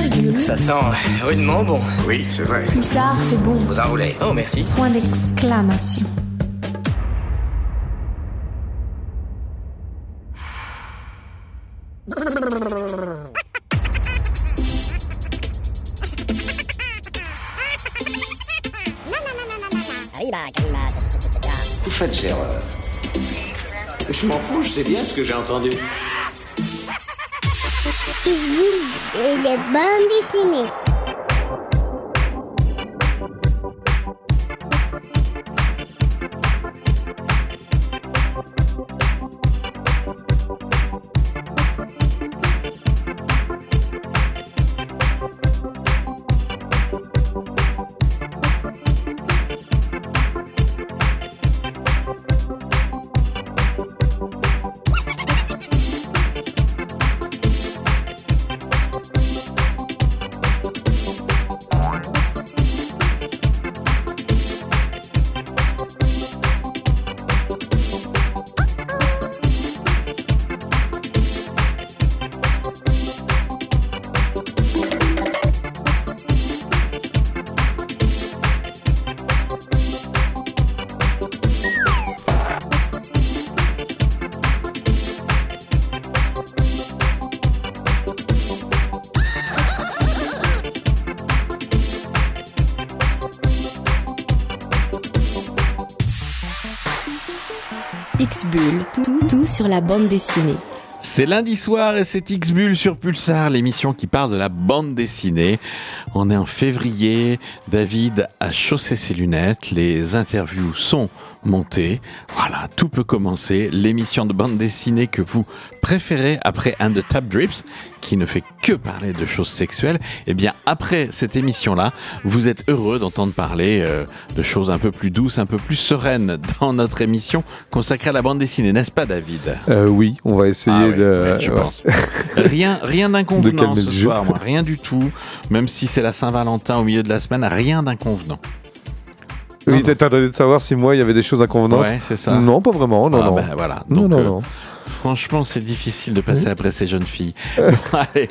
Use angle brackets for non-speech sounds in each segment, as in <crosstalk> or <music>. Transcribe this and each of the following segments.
virgule. Ça sent rudement bon. Oui, c'est vrai. Pulsar, c'est bon. Vous enroulez. Oh, merci. Point d'exclamation. Vous faites erreur. Je m'en fous, je sais bien ce que j'ai entendu. Isboul et les bandes dessinées. Sur la bande dessinée. C'est lundi soir et c'est X-Bull sur Pulsar, l'émission qui parle de la bande dessinée. On est en février, David a chaussé ses lunettes, les interviews sont montées. Voilà, tout peut commencer. L'émission de bande dessinée que vous préférez après un de Tap Drips, qui ne fait que parler de choses sexuelles. Eh bien, après cette émission-là, vous êtes heureux d'entendre parler euh, de choses un peu plus douces, un peu plus sereines dans notre émission consacrée à la bande dessinée, n'est-ce pas, David? Euh, oui, on va essayer Ah ouais, de. ouais, je ouais. pense. Rien, rien d'inconvenant ce soir, moi. Rien du tout. Même si c'est la Saint-Valentin au milieu de la semaine, rien d'inconvenant. Oui, t'attendais de savoir si moi il y avait des choses inconvenantes? Ouais, c'est ça. Non, pas vraiment. Non, Ah non. bah, voilà. non, non, euh, non. Franchement, c'est difficile de passer après ces jeunes filles. Bon, <laughs> allez,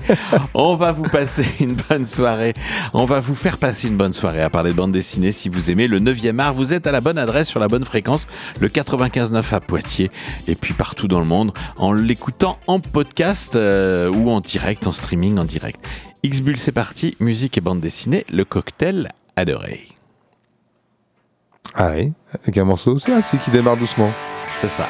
on va vous passer une bonne soirée. On va vous faire passer une bonne soirée à parler de bande dessinée. Si vous aimez le 9e art, vous êtes à la bonne adresse, sur la bonne fréquence, le 95.9 à Poitiers, et puis partout dans le monde, en l'écoutant en podcast euh, ou en direct, en streaming en direct. X-Bull, c'est parti. Musique et bande dessinée, le cocktail adoré. Ah oui, avec un morceau aussi, c'est qui démarre doucement. C'est ça.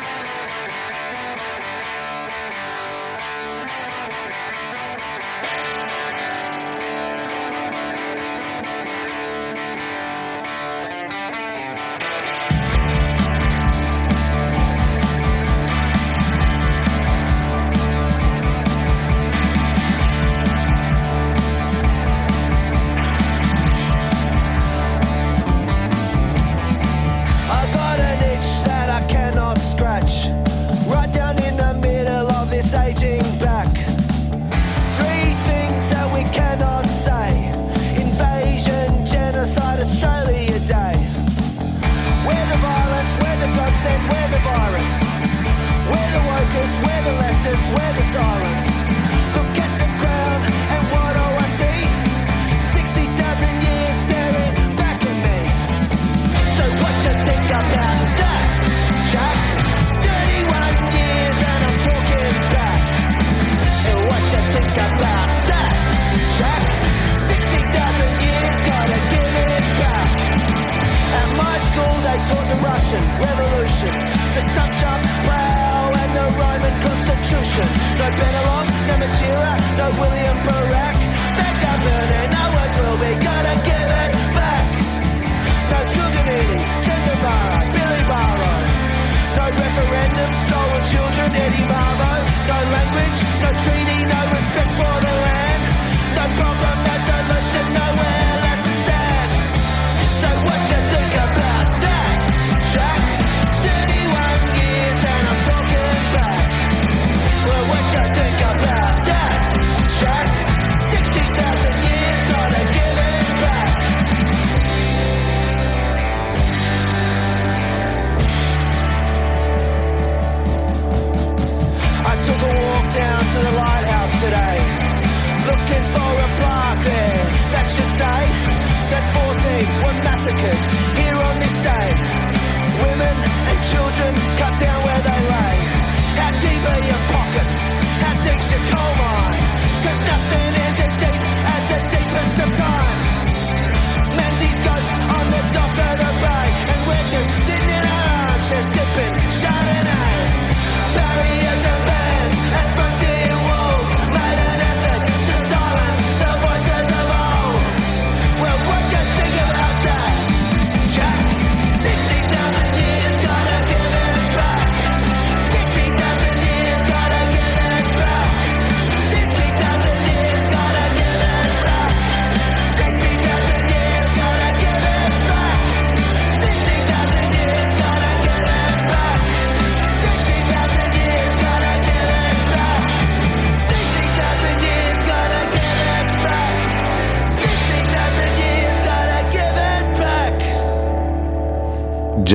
leftists, we're the leftists, we're the tyrants.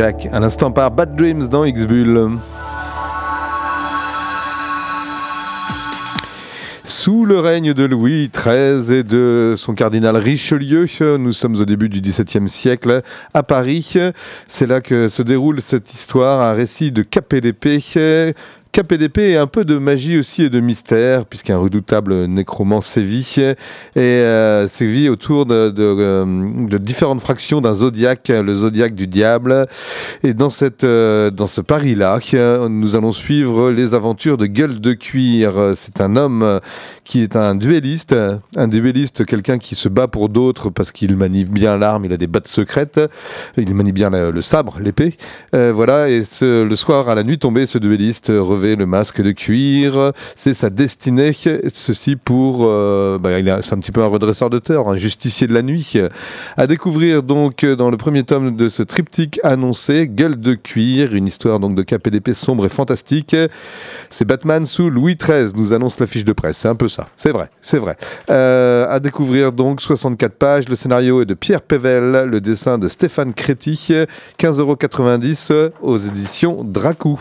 Jack, à par Bad Dreams dans X-Bull. Sous le règne de Louis XIII et de son cardinal Richelieu, nous sommes au début du XVIIe siècle à Paris. C'est là que se déroule cette histoire, un récit de KPDP KPDP et un peu de magie aussi et de mystère, puisqu'un redoutable nécromant sévit, et euh, sévit autour euh, de différentes fractions d'un zodiaque, le zodiaque du diable. Et dans, cette, euh, dans ce Paris-là, nous allons suivre les aventures de Gueule de Cuir. C'est un homme qui est un duelliste, un duelliste, quelqu'un qui se bat pour d'autres parce qu'il manie bien l'arme, il a des battes secrètes, il manie bien le, sabre, l'épée. Euh, voilà, et le soir, à la nuit tombée, ce duelliste le masque de cuir. C'est sa destinée, ceci pour... Euh, bah, c'est un petit peu un redresseur de tort, un justicier de la nuit. À découvrir donc dans le premier tome de ce triptyque annoncé, Gueule de cuir, une histoire donc de KPDP sombre et fantastique. C'est Batman sous Louis XIII, nous annonce la fiche de presse. C'est un peu ça. C'est vrai, c'est vrai. Euh, à découvrir donc 64 pages. Le scénario est de Pierre Pével, le dessin de Stéphane Créti. 15,90€ aux éditions Dracou.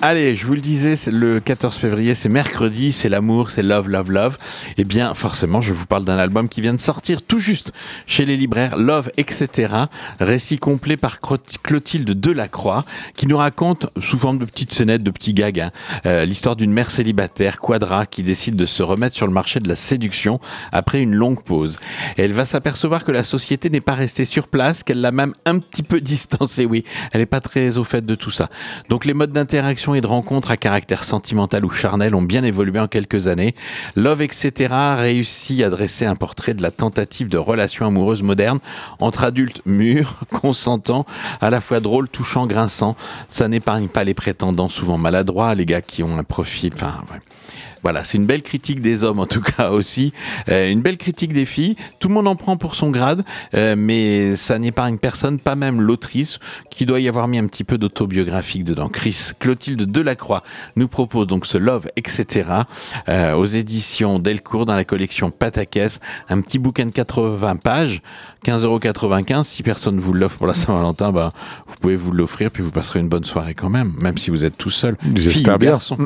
Allez, je vous le disais, le 14 février, c'est mercredi, c'est l'amour, c'est love, love, love. Eh bien, forcément, je vous parle d'un album qui vient de sortir tout juste chez les libraires, Love, etc. Récit complet par Clotilde Delacroix, qui nous raconte, sous forme de petites scénettes, de petits gags, hein, euh, l'histoire d'une mère célibataire, Quadra, qui décide de se remettre sur le marché de la séduction après une longue pause. Elle va s'apercevoir que la société n'est pas restée sur place, qu'elle l'a même un petit peu <laughs> distancée, oui. Elle n'est pas très au fait de tout ça. Donc les modes d'interaction et de rencontre à caractère sentimental ou charnel ont bien évolué en quelques années. Love, etc. réussit à dresser un portrait de la tentative de relation amoureuse moderne entre adultes mûrs, <laughs> consentants, à la fois drôles, touchants, grinçants. Ça n'épargne pas les prétendants souvent maladroits, les gars qui ont un profil, enfin, ouais. Voilà, c'est une belle critique des hommes en tout cas <laughs> aussi, Euh, une belle critique des filles. Tout le monde en prend pour son grade, euh, mais ça n'épargne personne, pas même l'autrice, qui doit y avoir mis un petit peu d'autobiographique dedans. Chris Clotilde Delacroix nous propose donc ce Love, etc. euh, aux éditions Delcourt dans la collection Patakès, un petit bouquin de 80 pages, 15,95€. Si personne vous l'offre pour la Saint-Valentin, bah, vous pouvez vous l'offrir, puis vous passerez une bonne soirée quand même, même si vous êtes tout seul. J'espère bien. garçon.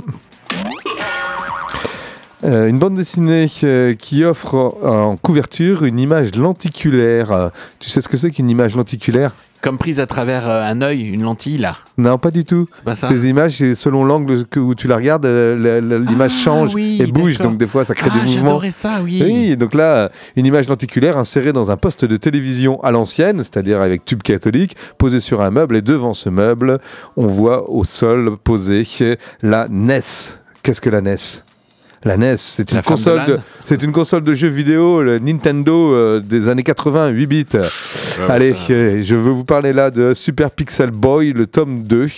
Euh, une bande dessinée euh, qui offre en couverture une image lenticulaire. Euh, tu sais ce que c'est qu'une image lenticulaire? Comme prise à travers euh, un œil, une lentille là. Non, pas du tout. Pas ça? Ces images, selon l'angle où tu la regardes, l'image Ah, change oui, et bouge, donc des fois ça crée Ah, des mouvements. j'adorais ça, oui. Oui, donc là, une image lenticulaire insérée dans un poste de télévision à l'ancienne, c'est-à-dire avec tube catholique, posé sur un meuble, et devant ce meuble, on voit au sol posé la NES. Qu'est-ce que la NES la NES, c'est une une console de jeux vidéo, le Nintendo euh, des années 80, 8 bits. Allez, euh, je veux vous parler là de Super Pixel Boy, le tome 2.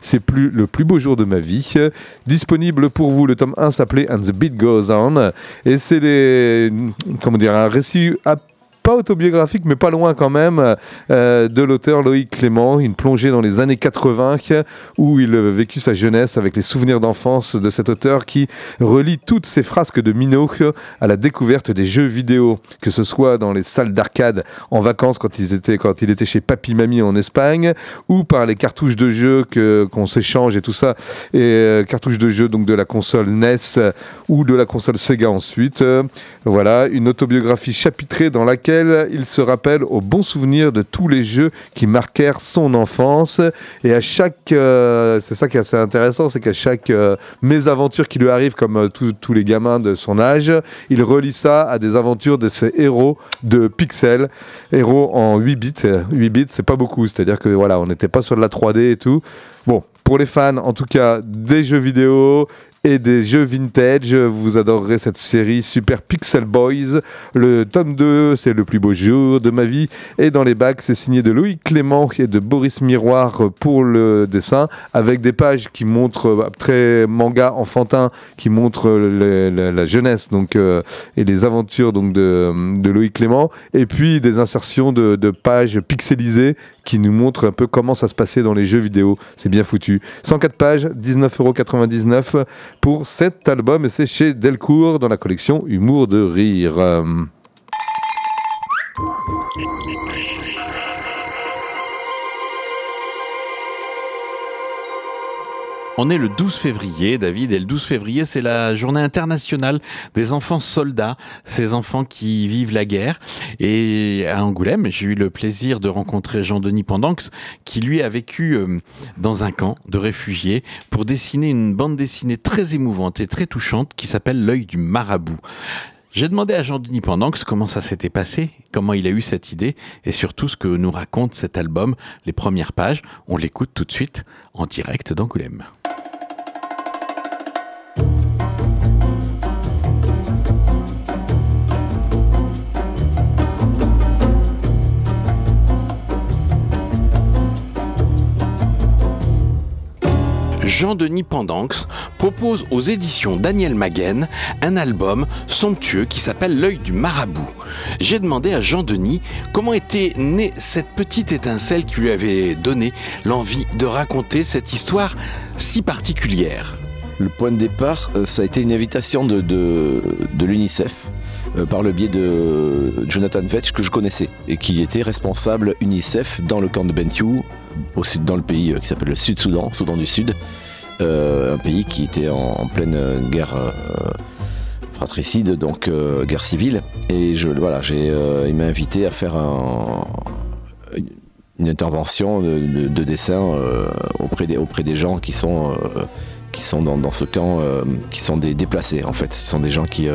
C'est plus le plus beau jour de ma vie. Disponible pour vous, le tome 1 s'appelait And the Beat Goes On. Et c'est les, comment dire, un récit à- pas autobiographique, mais pas loin quand même, euh, de l'auteur Loïc Clément, une plongée dans les années 80, où il a vécu sa jeunesse avec les souvenirs d'enfance de cet auteur qui relie toutes ses frasques de Minot à la découverte des jeux vidéo, que ce soit dans les salles d'arcade en vacances quand, ils étaient, quand il était chez Papy Mamie en Espagne, ou par les cartouches de jeux qu'on s'échange et tout ça, et euh, cartouches de jeux donc de la console NES ou de la console Sega ensuite. Euh, voilà, une autobiographie chapitrée dans laquelle il se rappelle aux bons souvenirs de tous les jeux qui marquèrent son enfance. Et à chaque, euh, c'est ça qui est assez intéressant, c'est qu'à chaque euh, mésaventure qui lui arrive, comme euh, tous- les gamins de son âge, il relie ça à des aventures de ses héros de pixels, héros en 8 bits. Euh, 8 bits, c'est pas beaucoup, c'est-à-dire que voilà, on n'était pas sur de la 3D et tout. Bon, pour les fans, en tout cas, des jeux vidéo et des jeux vintage, vous adorerez cette série Super Pixel Boys. Le tome 2, c'est le plus beau jour de ma vie. Et dans les bacs, c'est signé de Loïc Clément et de Boris Miroir pour le dessin, avec des pages qui montrent très manga enfantin, qui montrent la jeunesse donc euh, et les aventures donc de, Loïc Clément, et puis des insertions de, de pages pixelisées qui nous montrent un peu comment ça se passait dans les jeux vidéo. C'est bien foutu. 104 pages, 19,99€ pour cet album, et c'est chez Delcourt dans la collection Humour de rire. On est le 12 février, David, et le 12 février, c'est la journée internationale des enfants soldats, ces enfants qui vivent la guerre. Et à Angoulême, j'ai eu le plaisir de rencontrer Jean-Denis Pendanx, qui lui a vécu euh, dans un camp de réfugiés pour dessiner une bande dessinée très émouvante et très touchante qui s'appelle L'œil du marabout. J'ai demandé à Jean-Denis Pendanx comment ça s'était passé, comment il a eu cette idée et surtout ce que nous raconte cet album, les premières pages. On l'écoute tout de suite en direct d'Angoulême. Jean-Denis Pendanx propose aux éditions Daniel Maguen un album somptueux qui s'appelle L'œil du marabout. J'ai demandé à Jean-Denis comment était née cette petite étincelle qui lui avait donné l'envie de raconter cette histoire si particulière. Le point de départ, euh, ça a été une invitation de, de, l'UNICEF euh, par le biais de Jonathan Vetch que je connaissais et qui était responsable UNICEF dans le camp de Bentiu, sud, dans le pays euh, qui s'appelle le Sud-Soudan, Soudan du Sud, euh, un pays qui était en, pleine guerre euh, fratricide, donc guerre civile. Et je, voilà, j'ai, il m'a invité à faire un- une intervention de, de- de dessin auprès, des, gens qui sont, dans, ce camp, qui sont des déplacés en fait. Ce sont des gens qui,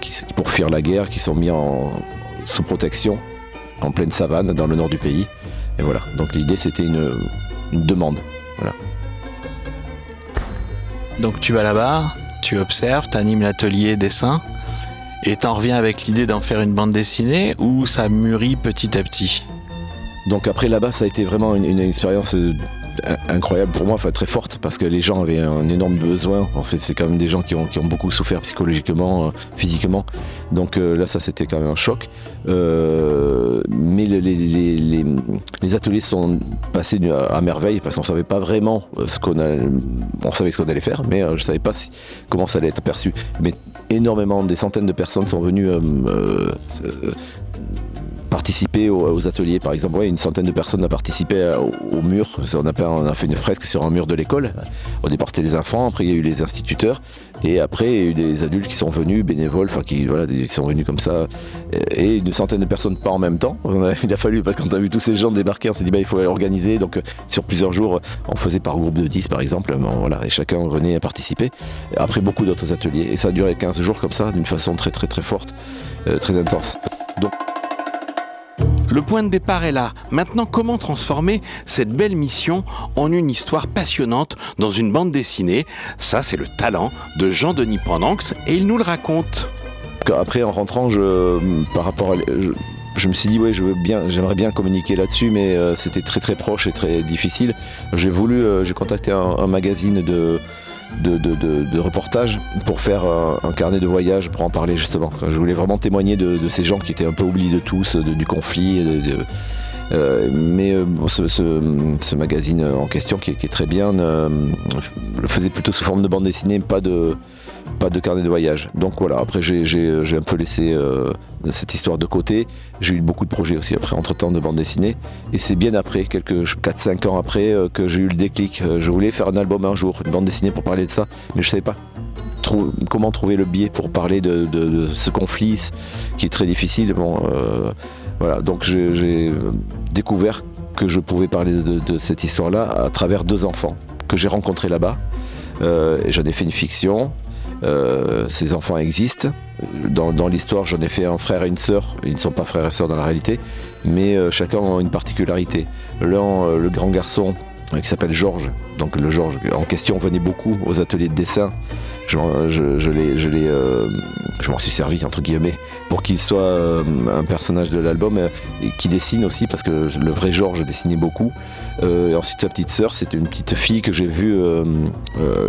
qui, pour fuir la guerre, qui sont mis sous protection en pleine savane dans le nord du pays. Et voilà, donc l'idée c'était une, une demande. Donc tu vas là-bas, tu observes, tu animes l'atelier dessin et t'en reviens avec l'idée d'en faire une bande dessinée ou ça mûrit petit à petit? Donc après là-bas, ça a été vraiment une, une expérience euh, incroyable pour moi, enfin très forte, parce que les gens avaient un énorme besoin. C'est quand même des gens qui ont, qui ont beaucoup souffert psychologiquement, euh, physiquement. Donc euh, là, ça c'était quand même un choc. Euh, mais le- les, les- les- les ateliers sont passés à, merveille parce qu'on savait pas vraiment euh, ce qu'on. On savait ce qu'on allait faire, mais euh, je savais pas comment ça allait être perçu. Mais énormément, des centaines de personnes sont venues. euh, euh, euh, participer aux, ateliers par exemple. Une centaine de personnes a participé au, mur. On a, fait, une fresque sur un mur de l'école. Au départ c'était les enfants après il y a eu les instituteurs. Et après il y a eu des adultes qui sont venus bénévoles enfin qui voilà sont venus comme ça. Et une centaine de personnes pas en même temps. <laughs> Il a fallu parce qu'on a vu tous ces gens débarquer on s'est dit bah, il faut organiser. Donc euh, sur plusieurs jours on faisait par groupe de 10 par exemple. Bon, voilà. Et chacun venait à participer. Après beaucoup d'autres ateliers. Et ça a duré 15 jours comme ça d'une façon très très très forte euh, très intense Le point de départ est là. Maintenant, comment transformer cette belle mission en une histoire passionnante dans une bande dessinée? Ça, c'est le talent de Jean-Denis Pendanx et il nous le raconte. Après, en rentrant, je, par rapport je, me suis dit, bien, j'aimerais bien communiquer là-dessus, mais euh, c'était très très proche et très difficile. J'ai voulu, euh, j'ai contacté un magazine de, de, de, de, de reportage pour faire un, carnet de voyage pour en parler justement. Je voulais vraiment témoigner de, ces gens qui étaient un peu oubliés de tous, du conflit. euh, mais euh, ce, magazine en question, qui, qui est très bien, euh, le faisait plutôt sous forme de bande dessinée, pas de, pas de carnet de voyage. Donc voilà, après j'ai- j'ai un peu laissé euh, cette histoire de côté. J'ai eu beaucoup de projets aussi après, entre-temps, de bande dessinée. Et c'est bien après, quelques 4-5 ans après, euh, que j'ai eu le déclic. Euh, Je voulais faire un album un jour, une bande dessinée pour parler de ça, mais je savais pas comment trouver le biais pour parler de, ce conflit qui est très difficile. Bon, euh, voilà, donc j'ai découvert que je pouvais parler de, cette histoire-là à travers deux enfants que j'ai rencontrés là-bas. Euh, j'en ai fait une fiction. Euh, ces enfants existent. Dans, l'histoire, j'en ai fait un frère et une sœur. Ils ne sont pas frères et sœurs dans la réalité, mais euh, chacun a une particularité. L'un, euh, le grand garçon, qui s'appelle Georges, donc le Georges en question venait beaucoup aux ateliers de dessin. Je, l'ai- euh, je m'en suis servi entre guillemets pour qu'il soit euh, un personnage de l'album euh, et qui dessine aussi parce que le vrai Georges dessinait beaucoup. Et ensuite sa petite sœur, c'était une petite fille que j'ai vue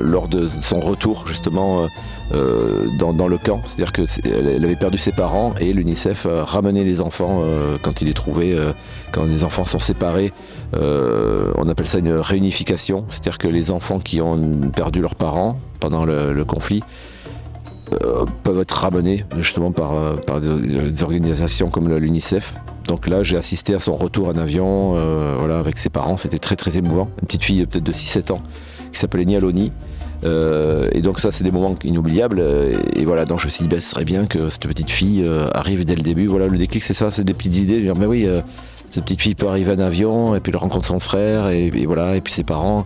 lors de son retour justement dans, le camp. C'est-à-dire que c'est- elle, elle avait perdu ses parents et l'UNICEF a ramené les enfants quand il est trouvé, euh, quand les enfants sont séparés. On appelle ça une réunification, c'est-à-dire que les enfants qui ont perdu leurs parents pendant le, conflit euh, peuvent être ramenés justement par, euh, par des, organisations comme l'UNICEF. Donc là, j'ai assisté à son retour en avion, euh, voilà, avec ses parents. C'était très très émouvant. Une petite fille peut-être de 6-7 ans qui s'appelait Nialoni. Euh, et donc ça c'est des moments inoubliables et, voilà donc je me suis dit ben, ce serait bien que cette petite fille arrive dès le début voilà le déclic c'est ça c'est des petites idées mais oui euh, cette petite fille peut arriver en avion et puis elle rencontre son frère et, voilà et puis ses parents.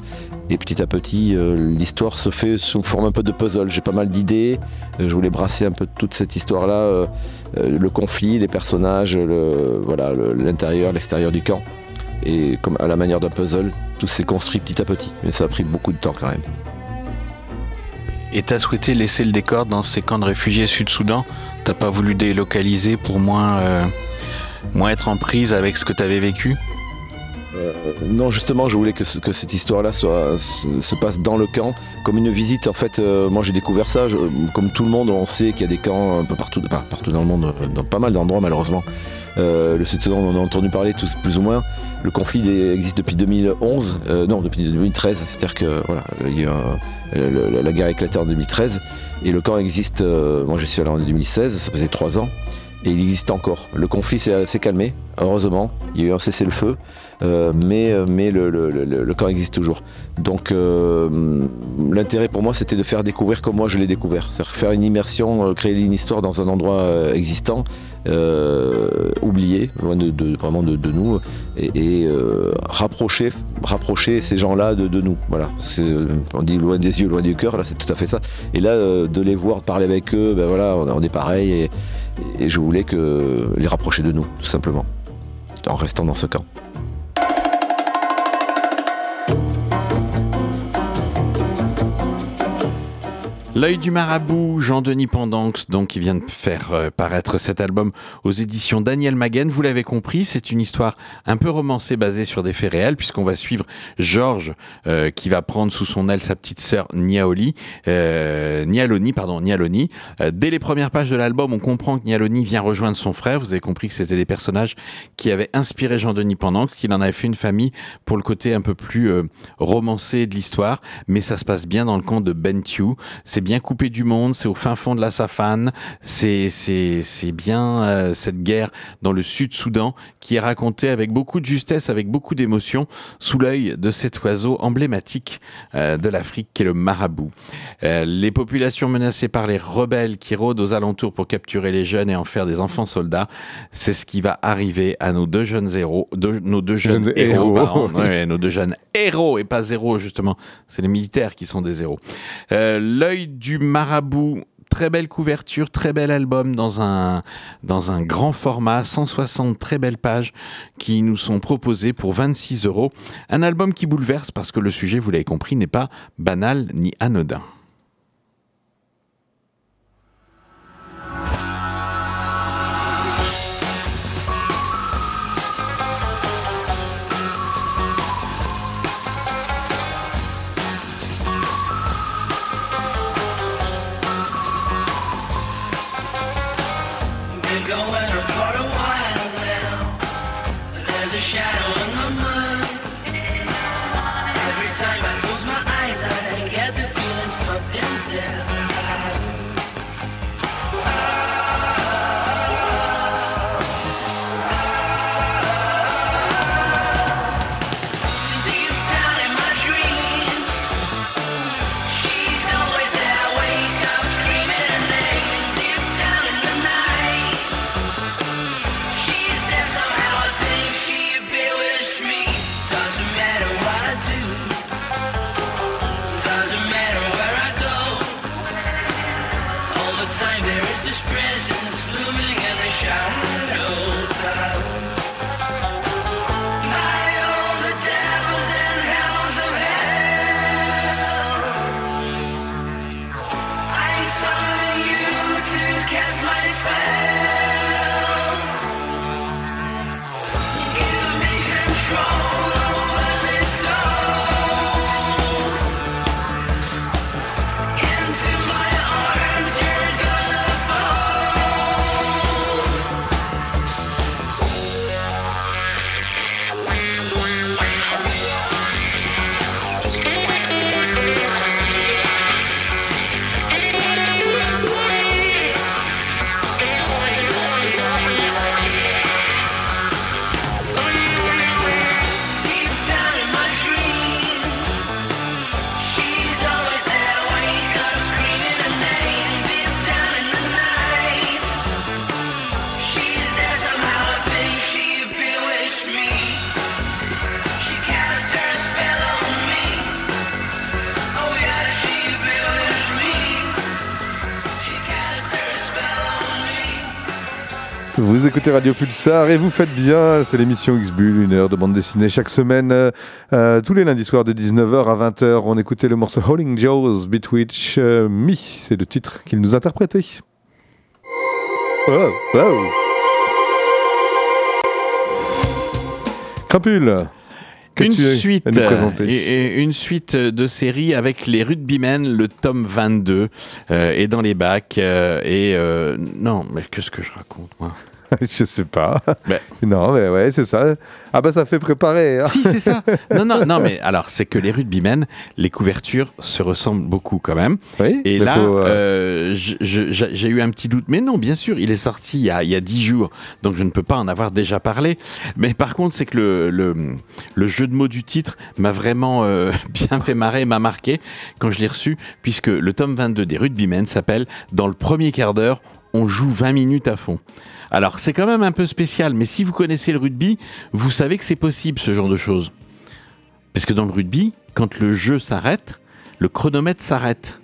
Et petit à petit euh, l'histoire se fait sous forme un peu de puzzle. J'ai pas mal d'idées. Euh, je voulais brasser un peu toute cette histoire là le conflit les personnages voilà l'intérieur l'extérieur du camp. Et comme à la manière d'un puzzle tout s'est construit petit à petit. Mais ça a pris beaucoup de temps quand même. Et t'as souhaité laisser le décor dans ces camps de réfugiés Sud-Soudan? T'as pas voulu délocaliser pour moins, euh, moins être en prise avec ce que t'avais vécu Euh, non, justement, je voulais que, ce- cette histoire-là se, se passe dans le camp, comme une visite. En fait, euh, moi j'ai découvert ça. comme tout le monde, on sait qu'il y a des camps un peu partout, partout dans le monde, euh, dans pas mal d'endroits malheureusement. Le Sud-Soudan, on en a entendu parler tous plus ou moins. Le conflit existe depuis 2011, euh, non, depuis 2013. C'est-à-dire que voilà, il y a un- le- le- la guerre a éclaté en 2013 et le camp existe. moi, je suis allé en 2016, ça faisait trois ans. Et il existe encore. Le conflit s'est calmé, heureusement. Il y a eu un cessez-le-feu. Euh, mais euh, le, le- le- le camp existe toujours. Donc euh, l'intérêt pour moi c'était de faire découvrir comme moi je l'ai découvert, c'est-à-dire faire une immersion, créer une histoire dans un endroit existant, oublié, loin de, vraiment de, nous, et, rapprocher ces gens-là de, nous. Voilà, on dit loin des yeux, loin du cœur, là c'est tout à fait ça. Et là de les voir, de parler avec eux, ben on, est pareil et je voulais que les rapprocher de nous, tout simplement, en restant dans ce camp. L'œil du marabout, Jean-Denis Pendanx, donc qui vient de faire euh, paraître cet album aux éditions Daniel Maguen. Vous l'avez compris, c'est une histoire un peu romancée basée sur des faits réels, puisqu'on va suivre Georges euh, qui va prendre sous son aile sa petite sœur Niaoli, euh, Nialoni, pardon, Nialoni. Euh, dès les premières pages de l'album, on comprend que Nialoni vient rejoindre son frère. Vous avez compris que c'était des personnages qui avaient inspiré Jean-Denis Pendanx, qu'il en avait fait une famille pour le côté un peu plus euh, romancé de l'histoire, mais ça se passe bien dans le camp de Bentiu. C'est bien coupé du monde, c'est au fin fond de la Safane, c'est bien euh, cette guerre dans le Sud-Soudan qui est racontée avec beaucoup de justesse, avec beaucoup d'émotion, sous l'œil de cet oiseau emblématique euh, de l'Afrique qui est le marabout. Euh, les populations menacées par les rebelles qui rôdent aux alentours pour capturer les jeunes et en faire des enfants soldats, c'est ce qui va arriver à nos deux jeunes héros, deux- nos deux jeunes Jeunes héros, héros. pardon. <laughs> Ouais, nos deux jeunes héros et pas zéro justement. C'est les militaires qui sont des héros. L'œil du marabout. Très belle couverture, très bel album dans un, dans un grand format, 160 très belles pages qui nous sont proposées pour 26 euros. Un album qui bouleverse parce que le sujet, vous l'avez compris, n'est pas banal ni anodin. Écoutez Radio Pulsar et vous faites bien, c'est l'émission X-Bull, une heure de bande dessinée chaque semaine, euh, euh, tous les lundis soirs de 19h à 20h. On écoutait le morceau Howling Joe's Betwitch euh, Me, c'est le titre qu'il nous interprétait. Oh, oh. Crapule Une suite, une suite de séries avec les Rugbymen, le tome 22 euh, est dans les bacs euh, et euh, non mais qu'est-ce que je raconte moi? <laughs> Je sais pas. <laughs> Non, mais ouais, c'est ça. Ah bah ça fait préparer. hein. Si c'est ça. <laughs> Non non non mais alors c'est que les Rugbymen, les couvertures se ressemblent beaucoup quand même. Oui, Et là, faut, euh, euh, j'ai j'ai eu un petit doute. Mais non, bien sûr, il est sorti il y a, il y a 10 jours, donc je ne peux pas en avoir déjà parlé. Mais par contre, c'est que le, le, le jeu de mots du titre m'a vraiment euh, bien fait marrer, m'a marqué quand je l'ai reçu, puisque le tome 22 des Rugbymen s'appelle Dans le premier quart d'heure, on joue 20 minutes à fond. Alors, c'est quand même un peu spécial, mais si vous connaissez le rugby, vous savez que c'est possible ce genre de choses. Parce que dans le rugby, quand le jeu s'arrête, le chronomètre s'arrête.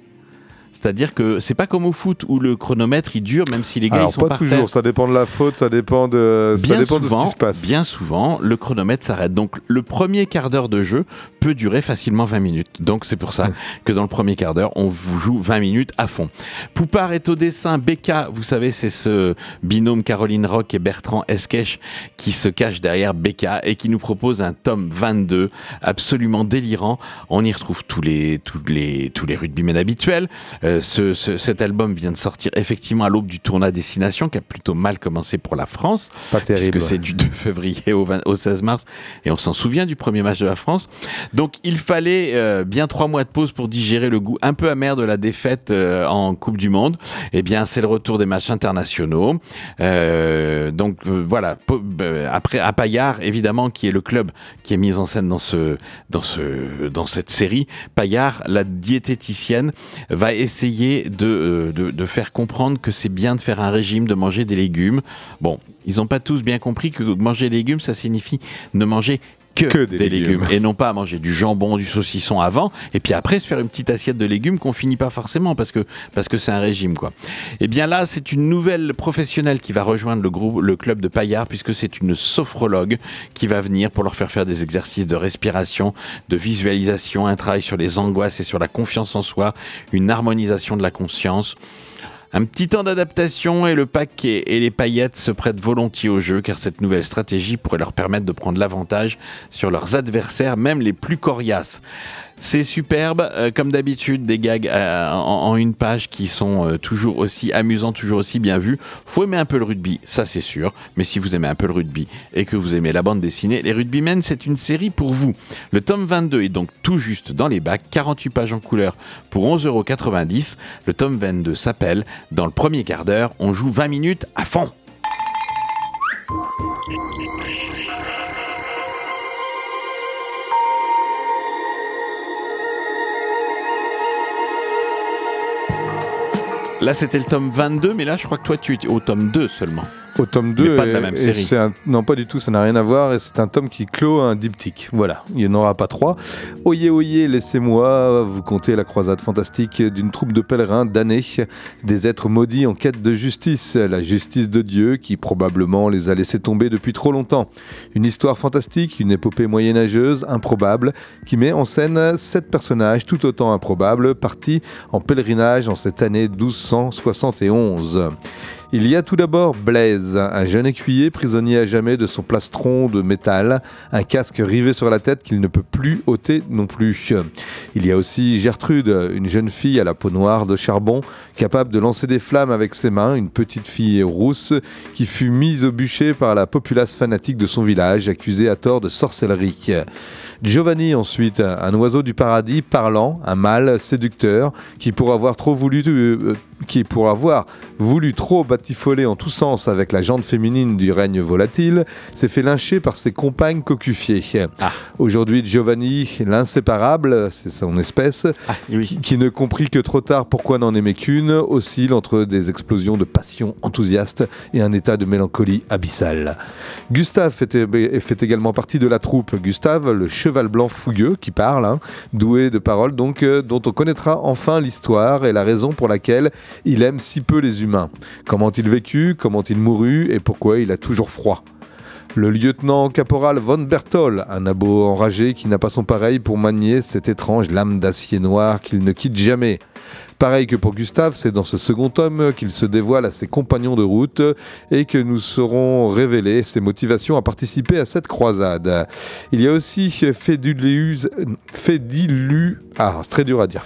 C'est-à-dire que c'est pas comme au foot où le chronomètre il dure même si les gars Alors ils sont pas par toujours, terre. ça dépend de la faute, ça dépend de, ça Bien de ce souvent, qui se passe. bien souvent, le chronomètre s'arrête. Donc le premier quart d'heure de jeu peut durer facilement 20 minutes. Donc c'est pour ça que dans le premier quart d'heure, on vous joue 20 minutes à fond. Poupard est au dessin, Becca, vous savez, c'est ce binôme Caroline Rock et Bertrand Esquèche qui se cache derrière Becca et qui nous propose un tome 22 absolument délirant. On y retrouve tous les tous les tous les rugbymen habituels. Euh, ce, ce- cet album vient de sortir effectivement à l'aube du tournoi Destination qui a plutôt mal commencé pour la France Pas terrible. puisque c'est du 2 <laughs> février au, 20 au 16 mars, et on s'en souvient du premier match de la France. Donc il fallait euh, bien trois mois de pause pour digérer le goût un peu amer de la défaite euh, en Coupe du Monde. Eh bien, c'est le retour des matchs internationaux. Euh, donc euh, voilà, euh, après à Payard, évidemment, qui est le club qui est mis en scène dans ce dans ce dans cette série. Payard, la diététicienne, va essayer de, euh, de, de faire comprendre que c'est bien de faire un régime, de manger des légumes. Bon, ils n'ont pas tous bien compris que manger des légumes, ça signifie ne manger que, Que des, des légumes. légumes. et non pas manger du jambon, du saucisson avant et puis après se faire une petite assiette de légumes qu'on finit pas forcément parce que parce que c'est un régime quoi. Et bien là, c'est une nouvelle professionnelle qui va rejoindre le groupe le club de Payard puisque c'est une sophrologue qui va venir pour leur faire faire des exercices de respiration, de visualisation, un travail sur les angoisses et sur la confiance en soi, une harmonisation de la conscience. Un petit temps d'adaptation et le pack et, et les paillettes se prêtent volontiers au jeu car cette nouvelle stratégie pourrait leur permettre de prendre l'avantage sur leurs adversaires, même les plus coriaces. C'est superbe, euh, comme d'habitude, des gags euh, en, une page qui sont euh, toujours aussi amusants, toujours aussi bien vus. Faut aimer un peu le rugby, ça c'est sûr, mais si vous aimez un peu le rugby et que vous aimez la bande dessinée, Les Rugbymen, c'est une série pour vous. Le tome 22 est donc tout juste dans les bacs, 48 pages en couleur pour 11,90€. Le tome 22 s'appelle Dans le premier quart d'heure, on joue 20 minutes à fond. Là, c'était le tome 22, mais là, je crois que toi, tu es au tome 2 seulement. Au tome Mais 2, pas de et- la même et série. c'est un- non pas du tout, ça n'a rien à voir, et c'est un tome qui clôt un diptyque. Voilà, il n'y en aura pas trois. Oyez, oyez, laissez-moi vous conter la croisade fantastique d'une troupe de pèlerins damnés, des êtres maudits en quête de justice, la justice de Dieu qui probablement les a laissés tomber depuis trop longtemps. Une histoire fantastique, une épopée moyenâgeuse, improbable, qui met en scène sept personnages tout autant improbables, partis en pèlerinage en cette année 1271. Il y a tout d'abord Blaise, un jeune écuyer prisonnier à jamais de son plastron de métal, un casque rivé sur la tête qu'il ne peut plus ôter non plus. Il y a aussi Gertrude, une jeune fille à la peau noire de charbon, capable de lancer des flammes avec ses mains, une petite fille rousse qui fut mise au bûcher par la populace fanatique de son village, accusée à tort de sorcellerie. Giovanni ensuite, un oiseau du paradis parlant, un mâle séducteur qui pour avoir trop voulu, euh, qui pour avoir voulu trop batifoler en tous sens avec la jante féminine du règne volatile, s'est fait lyncher par ses compagnes cocufiées. Ah. Aujourd'hui, Giovanni, l'inséparable, c'est son espèce, Ah, oui. qui, ne comprit que trop tard pourquoi n'en aimait qu'une, oscille entre des explosions de passion enthousiaste et un état de mélancolie abyssale. Gustave fait, fait également partie de la troupe. Gustave, le cheval blanc fougueux qui parle, hein, doué de paroles donc, euh, dont on connaîtra enfin l'histoire et la raison pour laquelle Il aime si peu les humains. Comment il vécut, comment il mourut et pourquoi il a toujours froid. Le lieutenant caporal von Berthold, un abo enragé qui n'a pas son pareil pour manier cette étrange lame d'acier noir qu'il ne quitte jamais. Pareil que pour Gustave, c'est dans ce second tome qu'il se dévoile à ses compagnons de route et que nous saurons révéler ses motivations à participer à cette croisade. Il y a aussi Fédileus, Fédilu, ah, c'est très dur à dire,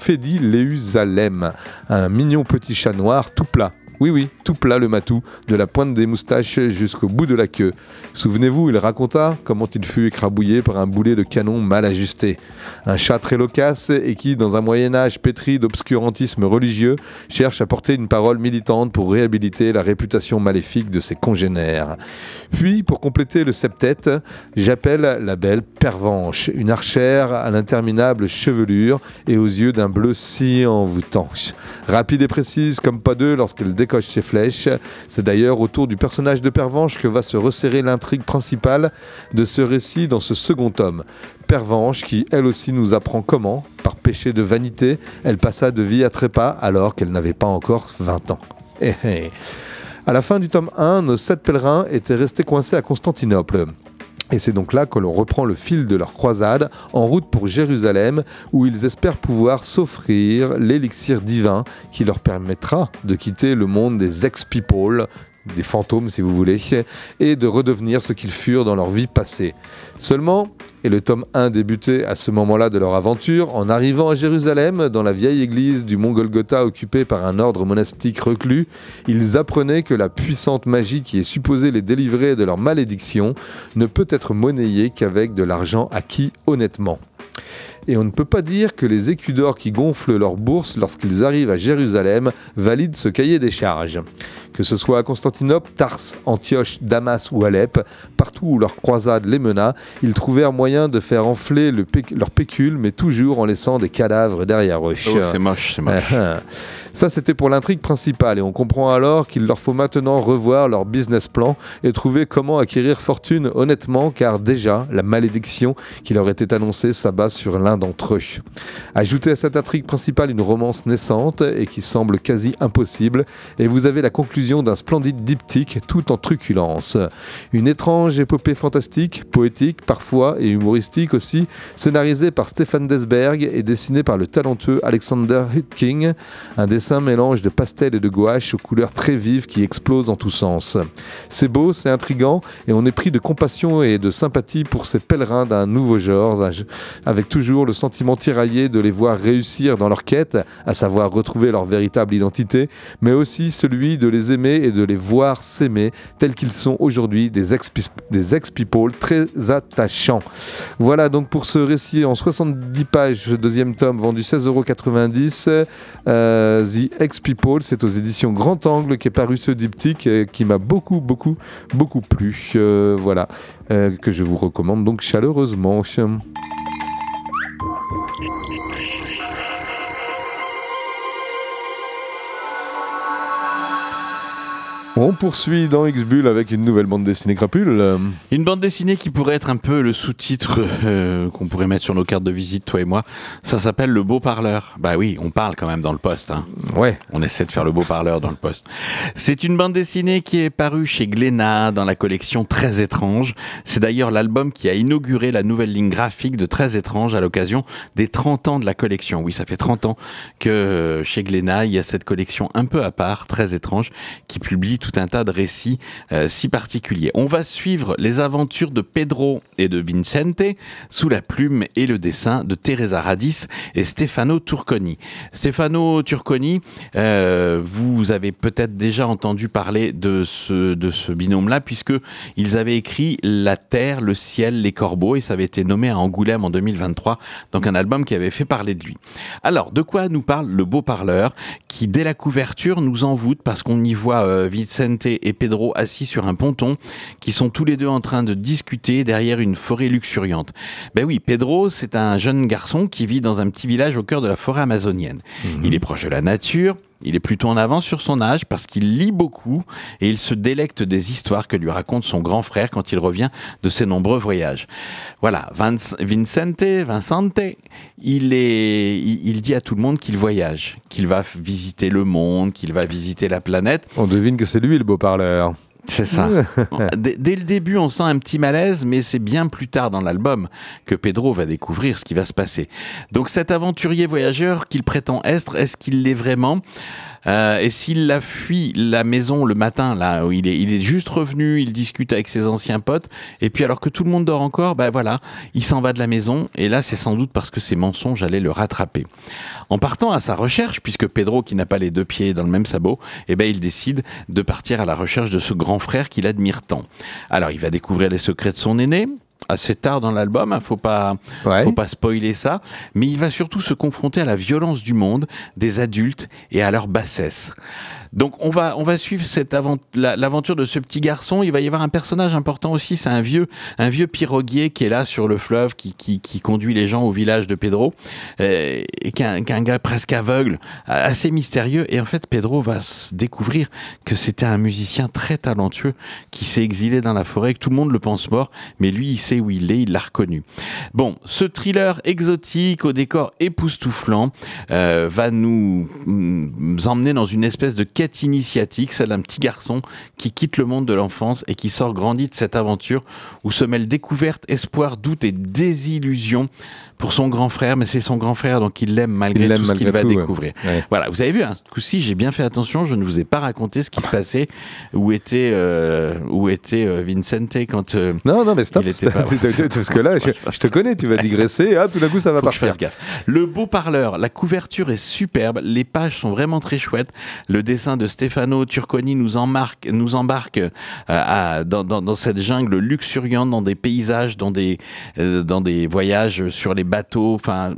un mignon petit chat noir tout plat. Oui, oui, tout plat le matou, de la pointe des moustaches jusqu'au bout de la queue. Souvenez-vous, il raconta comment il fut écrabouillé par un boulet de canon mal ajusté. Un chat très loquace et qui, dans un Moyen-Âge pétri d'obscurantisme religieux, cherche à porter une parole militante pour réhabiliter la réputation maléfique de ses congénères. Puis, pour compléter le septet, j'appelle la belle Pervenche, une archère à l'interminable chevelure et aux yeux d'un bleu si envoûtant. Rapide et précise comme pas deux lorsqu'elle décoche ses flèches. C'est d'ailleurs autour du personnage de Pervenche que va se resserrer l'intrigue principale de ce récit dans ce second tome. Pervenche qui, elle aussi, nous apprend comment, par péché de vanité, elle passa de vie à trépas alors qu'elle n'avait pas encore 20 ans. Eh, eh. À la fin du tome 1, nos sept pèlerins étaient restés coincés à Constantinople. Et c'est donc là que l'on reprend le fil de leur croisade en route pour Jérusalem, où ils espèrent pouvoir s'offrir l'élixir divin qui leur permettra de quitter le monde des ex-people, des fantômes si vous voulez, et de redevenir ce qu'ils furent dans leur vie passée. Seulement, et le tome 1 débutait à ce moment-là de leur aventure, en arrivant à Jérusalem, dans la vieille église du mont Golgotha occupée par un ordre monastique reclus, ils apprenaient que la puissante magie qui est supposée les délivrer de leur malédiction ne peut être monnayée qu'avec de l'argent acquis honnêtement. Et on ne peut pas dire que les écus d'or qui gonflent leurs bourses lorsqu'ils arrivent à Jérusalem valident ce cahier des charges. Que ce soit à Constantinople, Tars, Antioche, Damas ou Alep, partout où leur croisade les mena, ils trouvèrent moyen de faire enfler le péc- leur pécule, mais toujours en laissant des cadavres derrière eux. Oh, c'est moche, c'est moche. <laughs> Ça, c'était pour l'intrigue principale, et on comprend alors qu'il leur faut maintenant revoir leur business plan et trouver comment acquérir fortune honnêtement, car déjà, la malédiction qui leur était annoncée s'abat sur l'un d'entre eux. Ajoutez à cette intrigue principale une romance naissante et qui semble quasi impossible, et vous avez la conclusion d'un splendide diptyque tout en truculence. Une étrange épopée fantastique, poétique parfois et humoristique aussi, scénarisée par Stéphane Desberg et dessinée par le talentueux Alexander Hitking, un dessin mélange de pastel et de gouache aux couleurs très vives qui explosent en tous sens. C'est beau, c'est intrigant et on est pris de compassion et de sympathie pour ces pèlerins d'un nouveau genre, avec toujours le sentiment tiraillé de les voir réussir dans leur quête, à savoir retrouver leur véritable identité, mais aussi celui de les aimer et de les voir s'aimer tels qu'ils sont aujourd'hui des ex- ex-people très attachants. Voilà donc pour ce récit en 70 pages, deuxième tome vendu 16,90€. Euh, Ex-People, c'est aux éditions Grand Angle qui est paru ce diptyque qui m'a beaucoup, beaucoup, beaucoup plu. Euh, voilà, euh, que je vous recommande donc chaleureusement. On poursuit dans X-Bull avec une nouvelle bande dessinée crapule. Une bande dessinée qui pourrait être un peu le sous-titre euh, qu'on pourrait mettre sur nos cartes de visite, toi et moi. Ça s'appelle Le Beau Parleur. Bah oui, on parle quand même dans le poste. Hein. Ouais. On essaie de faire le beau parleur dans le poste. C'est une bande dessinée qui est parue chez Glénat dans la collection Très étrange. C'est d'ailleurs l'album qui a inauguré la nouvelle ligne graphique de Très étrange à l'occasion des 30 ans de la collection. Oui, ça fait 30 ans que euh, chez Glénat, il y a cette collection un peu à part, Très étrange, qui publie tout un tas de récits euh, si particuliers. On va suivre les aventures de Pedro et de Vincente sous la plume et le dessin de Teresa Radis et Stefano Turconi. Stefano Turconi, euh, vous avez peut-être déjà entendu parler de ce, de ce binôme-là, puisque ils avaient écrit La Terre, le ciel, les corbeaux, et ça avait été nommé à Angoulême en 2023, donc un album qui avait fait parler de lui. Alors, de quoi nous parle le beau parleur, qui dès la couverture nous envoûte, parce qu'on y voit euh, Vicente et Pedro assis sur un ponton, qui sont tous les deux en train de discuter derrière une forêt luxuriante. Ben oui, Pedro, c'est un jeune garçon qui vit dans un petit village au cœur de la forêt amazonienne. Il est proche de la nature, Il est plutôt en avance sur son âge parce qu'il lit beaucoup et il se délecte des histoires que lui raconte son grand frère quand il revient de ses nombreux voyages. Voilà, Vince- Vincente, Vincente, il, est, il, dit à tout le monde qu'il voyage, qu'il va visiter le monde, qu'il va visiter la planète. On devine que c'est lui le beau parleur. C'est ça. dès, dès le début, on sent un petit malaise, mais c'est bien plus tard dans l'album que Pedro va découvrir ce qui va se passer. Donc cet aventurier voyageur qu'il prétend être, est-ce qu'il l'est vraiment? Euh, Et s'il a fui la maison le matin, là où il est, il est juste revenu, il discute avec ses anciens potes, et puis alors que tout le monde dort encore, ben voilà, il s'en va de la maison, et là c'est sans doute parce que ses mensonges allaient le rattraper. En partant à sa recherche, puisque Pedro, qui n'a pas les deux pieds dans le même sabot, eh ben, il décide de partir à la recherche de ce grand frère qu'il admire tant. Alors, il va découvrir les secrets de son aîné, assez tard dans l'album, hein, faut pas, Ouais. faut pas spoiler ça, mais il va surtout se confronter à la violence du monde, des adultes et à leur bassesse. Donc on va on va suivre cette l'aventure de ce petit garçon. Il va y avoir un personnage important aussi, c'est un vieux un vieux piroguier qui est là sur le fleuve, qui, qui, conduit les gens au village de Pedro, euh, et qui est gars presque aveugle, assez mystérieux. Et en fait, Pedro va découvrir que c'était un musicien très talentueux qui s'est exilé dans la forêt, que tout le monde le pense mort, mais lui, il sait où il est, il l'a reconnu. Bon, ce thriller exotique au décor époustouflant euh, va nous mm, emmener dans une espèce de quête initiatique, celle d'un petit garçon qui quitte le monde de l'enfance et qui sort grandi de cette aventure où se mêlent découverte, espoir, doute et désillusion pour son grand frère, mais c'est son grand frère donc il l'aime malgré Il tout ce qu'il va tout, découvrir. Ouais. Voilà, vous avez vu, hein, ce coup-ci, j'ai bien fait attention, je ne vous ai pas raconté ce qui se passait, où était, euh, où était euh, Vincente quand euh, Non, non, mais stop. Était pas- <laughs> Parce que là, je, je te connais, tu vas digresser, hop, tout d'un coup, ça va faut partir. fasse gaffe. Le beau parleur, la couverture est superbe, les pages sont vraiment très chouettes. Le dessin de Stefano Turconi nous embarque, nous embarque euh, à- dans, dans- dans cette jungle luxuriante, dans des paysages, dans des, euh, dans des voyages sur les bateaux, enfin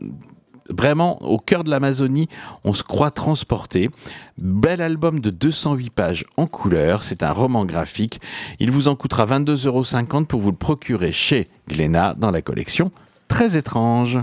vraiment au cœur de l'Amazonie, on se croit transporté. Bel album de 208 pages en couleur, c'est un roman graphique. Il vous en coûtera 22,50€ pour vous le procurer chez Glénat dans la collection Très étrange.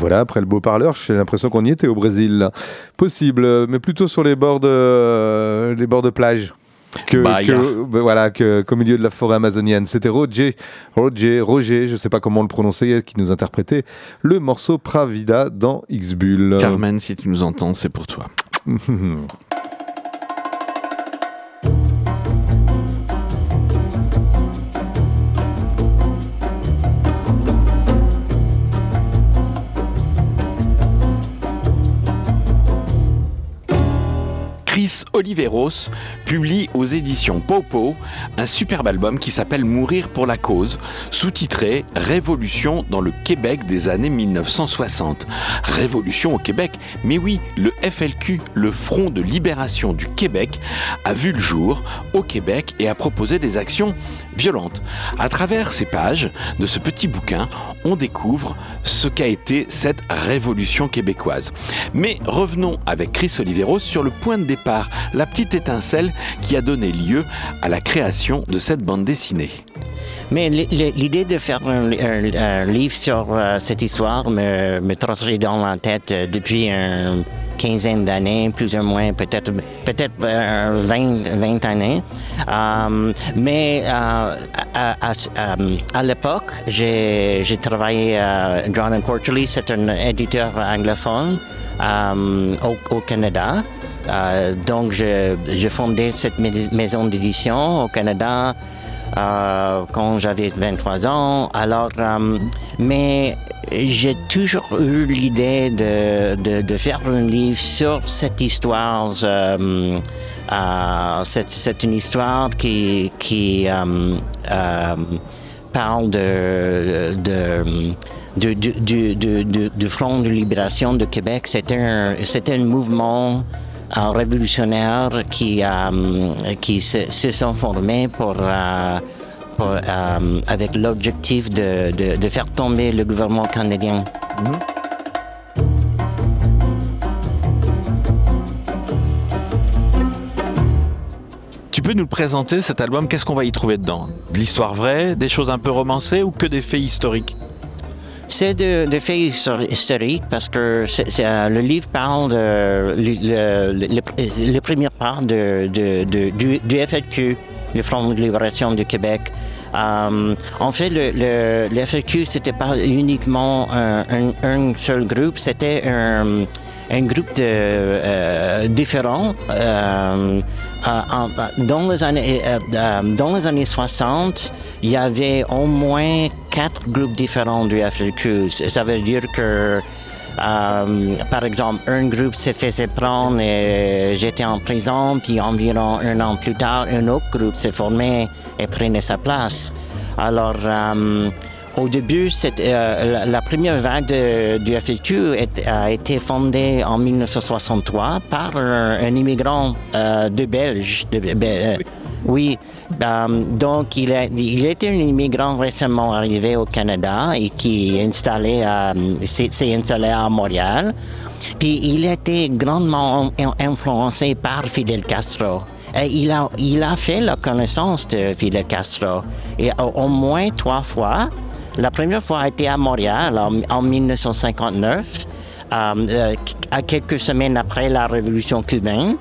Voilà, après le beau parleur, j'ai l'impression qu'on y était au Brésil. là. Possible, mais plutôt sur les bords de, euh, les bords de plage. Que, que- ben voilà, que- qu'au milieu de la forêt amazonienne. C'était Roger, Roger, Roger, je sais pas comment le prononcer, qui nous interprétait le morceau Pravida dans X-Bull. Carmen, si tu nous entends, c'est pour toi. <laughs> Oliveros publie aux éditions Popo un superbe album qui s'appelle Mourir pour la cause, sous-titré Révolution dans le Québec des années 1960. Révolution au Québec, mais oui, le FLQ, le Front de libération du Québec, a vu le jour au Québec et a proposé des actions violentes. À travers ces pages de ce petit bouquin, on découvre ce qu'a été cette révolution québécoise. Mais revenons avec Chris Oliveros sur le point de départ, la petite étincelle qui a donné lieu à la création de cette bande dessinée. Mais l'idée de faire un, livre sur euh, cette histoire me, me dans la tête euh, depuis une quinzaine d'années, plus ou moins, peut-être euh, 20, 20 années. Euh, mais euh, à, l'époque, j'ai travaillé à John Quarterly, c'est un éditeur anglophone euh, au Canada. Euh, donc, je- j'ai fondé cette mais- maison d'édition au Canada euh, quand j'avais 23 ans. Alors, euh, mais j'ai toujours eu l'idée de, faire un livre sur cette histoire. c'est, une histoire qui, parle du- Front de libération de Québec. C'était un mouvement euh, révolutionnaire qui, qui se, se sont formés pour, euh, euh, avec l'objectif de, de- faire tomber le gouvernement canadien. Tu peux nous présenter cet album? Qu'est-ce qu'on va y trouver dedans? De l'histoire vraie, des choses un peu romancées ou que des faits historiques? C'est de, faits histori- historiques parce que euh, le livre parle de le, le, de- du, du FLQ, le Front de libération du Québec. Euh, en fait, le, le, le FLQ, c'était pas uniquement un, un- seul groupe, c'était un, groupe de, euh, différents. euh, dans, les années, euh, euh, dans les années 60, il y avait au moins quatre groupes différents du FLQ. Ça veut dire que, euh, par exemple, un groupe se faisait prendre et j'étais en prison, puis environ un an plus tard, un autre groupe s'est formé et prenait sa place. Alors, euh, au début, euh, la, première vague du est- a été fondée en 1963 par un, immigrant de Belge. Oui, euh, donc il, il était un immigrant récemment arrivé au Canada et qui s'est, installé à Montréal. Puis il était grandement in- influencé par Fidel Castro. Et il, a, il a fait la connaissance de Fidel Castro. Et au, au moins trois fois. La première fois a été à Montréal en, en 1959, euh, euh, à quelques semaines après la révolution cubaine.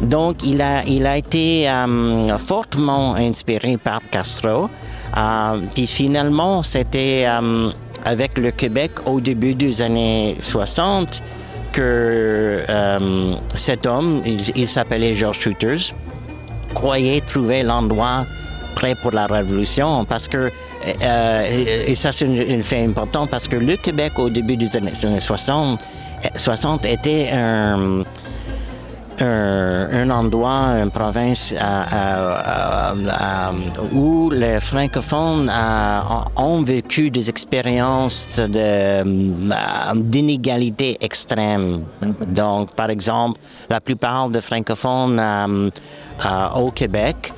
Donc, il a, il a été euh, fortement inspiré par Castro. Euh, puis finalement, c'était euh, avec le Québec au début des années 60 que cet homme, il, s'appelait George Shooters, croyait trouver l'endroit prêt pour la révolution parce que et ça c'est un fait important parce que le Québec au début des années 60, 60 était un, un, endroit, une province où les francophones ont vécu des expériences de, euh, d'inégalité extrême. Donc, par exemple, la plupart des francophones euh, euh, au Québec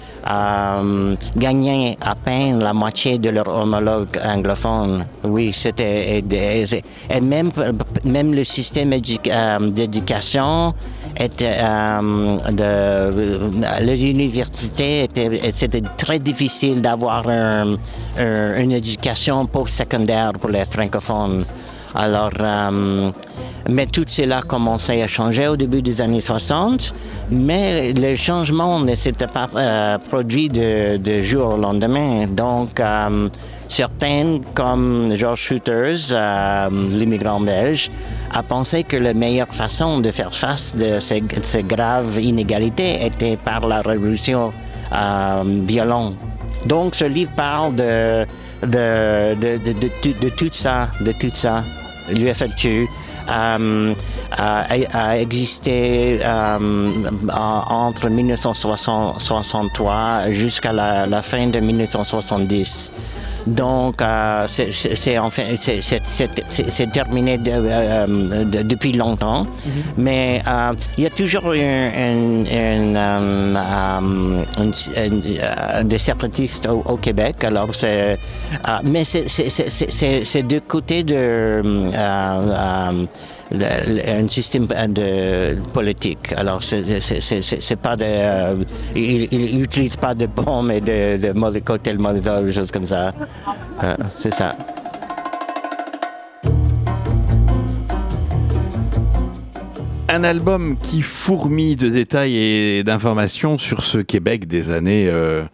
gagnaient à peine la moitié de leur homologue anglophone. Oui, c'était... Et, et- même, même le système édu- d'éducation euh, de, les universités, c'était très difficile d'avoir un- un- une éducation post-secondaire pour les francophones. Alors, euh, mais tout cela a commencé à changer au début des années 60, mais le changement ne s'était pas euh, produit de, jour au lendemain. Donc, euh, certains, comme George Shooters, euh, l'immigrant belge, a pensé que la meilleure façon de faire face de ces, graves inégalités était par la révolution euh, violente. Donc, ce livre parle de, tout- ça, de tout. L'UFLQ euh, a, existé en- entre 1963 jusqu'à la fin de 1970. Donc, euh, c'est- enfin, terminé de- euh, de- depuis longtemps, mais euh, il y a toujours un, un- un, euh, euh, euh, des séparatistes au, au Québec. Alors, c'est, euh, mais c'est- c'est c'est- c'est- c'est- c'est de euh, euh, un système de politique. Alors, c'est pas de. euh, il il n'utilise pas de <laughs> bombes et de, de cocktails des choses comme ça. Euh, c'est ça. Un album qui fourmille de détails et d'informations sur ce Québec des années. euh,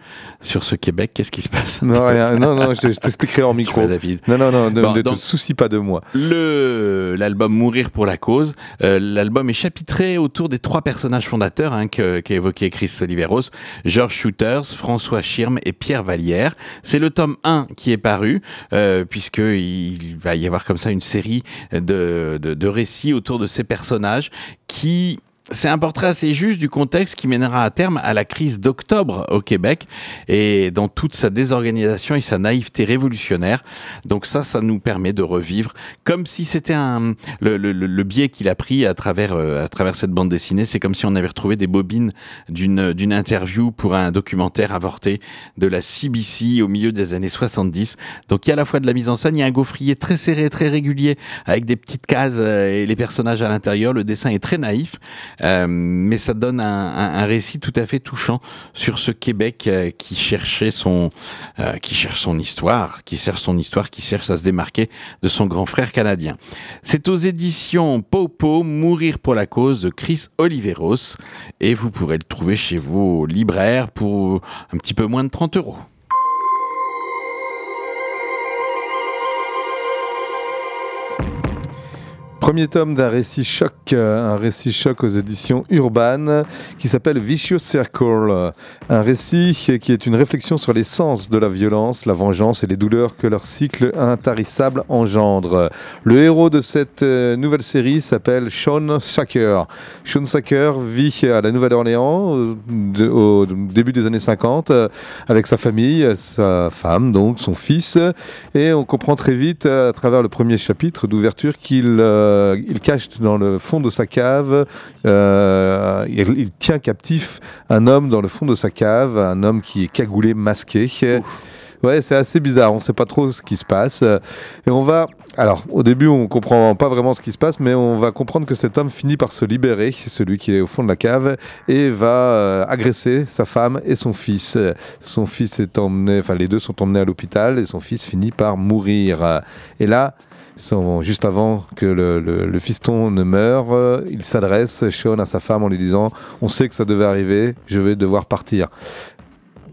sur ce Québec, qu'est-ce qui se passe? Non, rien. Non, non, je, je t'expliquerai en <laughs> micro. David. Non, non, non, ne, Bon, ne donc- te soucie pas de moi. Le l'album Mourir pour la cause. euh, l'album est chapitré autour des trois personnages fondateurs hein, qu'a évoqué Chris Oliveros, George Shooters, François Schirm et Pierre Vallière. C'est le tome 1 qui est paru, euh, puisque il va y avoir comme ça une série de, de, de récits autour de ces personnages qui c'est un portrait assez juste du contexte qui mènera à terme à la crise d'octobre au Québec et dans toute sa désorganisation et sa naïveté révolutionnaire. Donc ça, ça nous permet de revivre comme si c'était un le, le, le- biais qu'il a pris à travers euh, à travers cette bande dessinée. C'est comme si on avait retrouvé des bobines d'une d'une interview pour un documentaire avorté de la CBC au milieu des années 70. Donc il y a à la fois de la mise en scène, il y a un gaufrier très serré, très régulier avec des petites cases euh, et les personnages à l'intérieur. Le dessin est très naïf. Euh, mais ça donne un, un- un récit tout à fait touchant sur ce Québec euh, qui cherchait son, euh, qui cherche son histoire, qui cherche son histoire, qui cherche à se démarquer de son grand frère canadien. C'est aux éditions Popo, Mourir pour la cause de Chris Oliveros, et vous pourrez le trouver chez vos libraires pour un petit peu moins de 30 euros. Premier tome d'un récit choc, euh, un récit choc aux éditions Urban, qui s'appelle Vicious Circle. Un récit qui est une réflexion sur les sens de la violence, la vengeance et les douleurs que leur cycle intarissable engendre. Le héros de cette euh, nouvelle série s'appelle Sean Sacker. Sean Sacker vit à la Nouvelle-Orléans euh, au début des années 50 euh, avec sa famille, sa femme, donc son fils. Et on comprend très vite, à travers le premier chapitre d'ouverture, qu'il il cache dans le fond de sa cave, euh, il, il tient captif un homme dans le fond de sa cave, un homme qui est cagoulé, masqué. Ouais, c'est assez bizarre, on ne sait pas trop ce qui se passe. Et on va... Alors, au début, on comprend pas vraiment ce qui se passe, mais on va comprendre que cet homme finit par se libérer, celui qui est au fond de la cave, et va euh, agresser sa femme et son fils. Son fils est emmené, enfin les deux sont emmenés à l'hôpital, et son fils finit par mourir. Et là, juste avant que le, fiston ne meure, euh, il s'adresse, Sean, à sa femme en lui disant On sait que ça devait arriver, je vais devoir partir.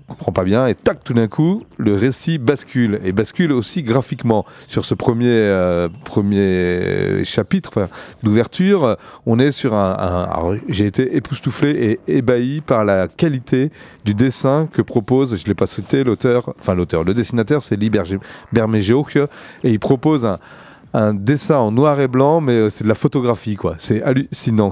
On comprend pas bien, et tac, tout d'un coup, le récit bascule, et bascule aussi graphiquement. Sur ce premier, euh, premier chapitre d'ouverture, on est sur un. J'ai été époustouflé et ébahi par la qualité du dessin que propose, je l'ai pas cité, l'auteur, enfin l'auteur, le dessinateur, c'est Lee Bermejo, et il propose un un dessin en noir et blanc, mais euh, c'est de la photographie, quoi. C'est hallucinant.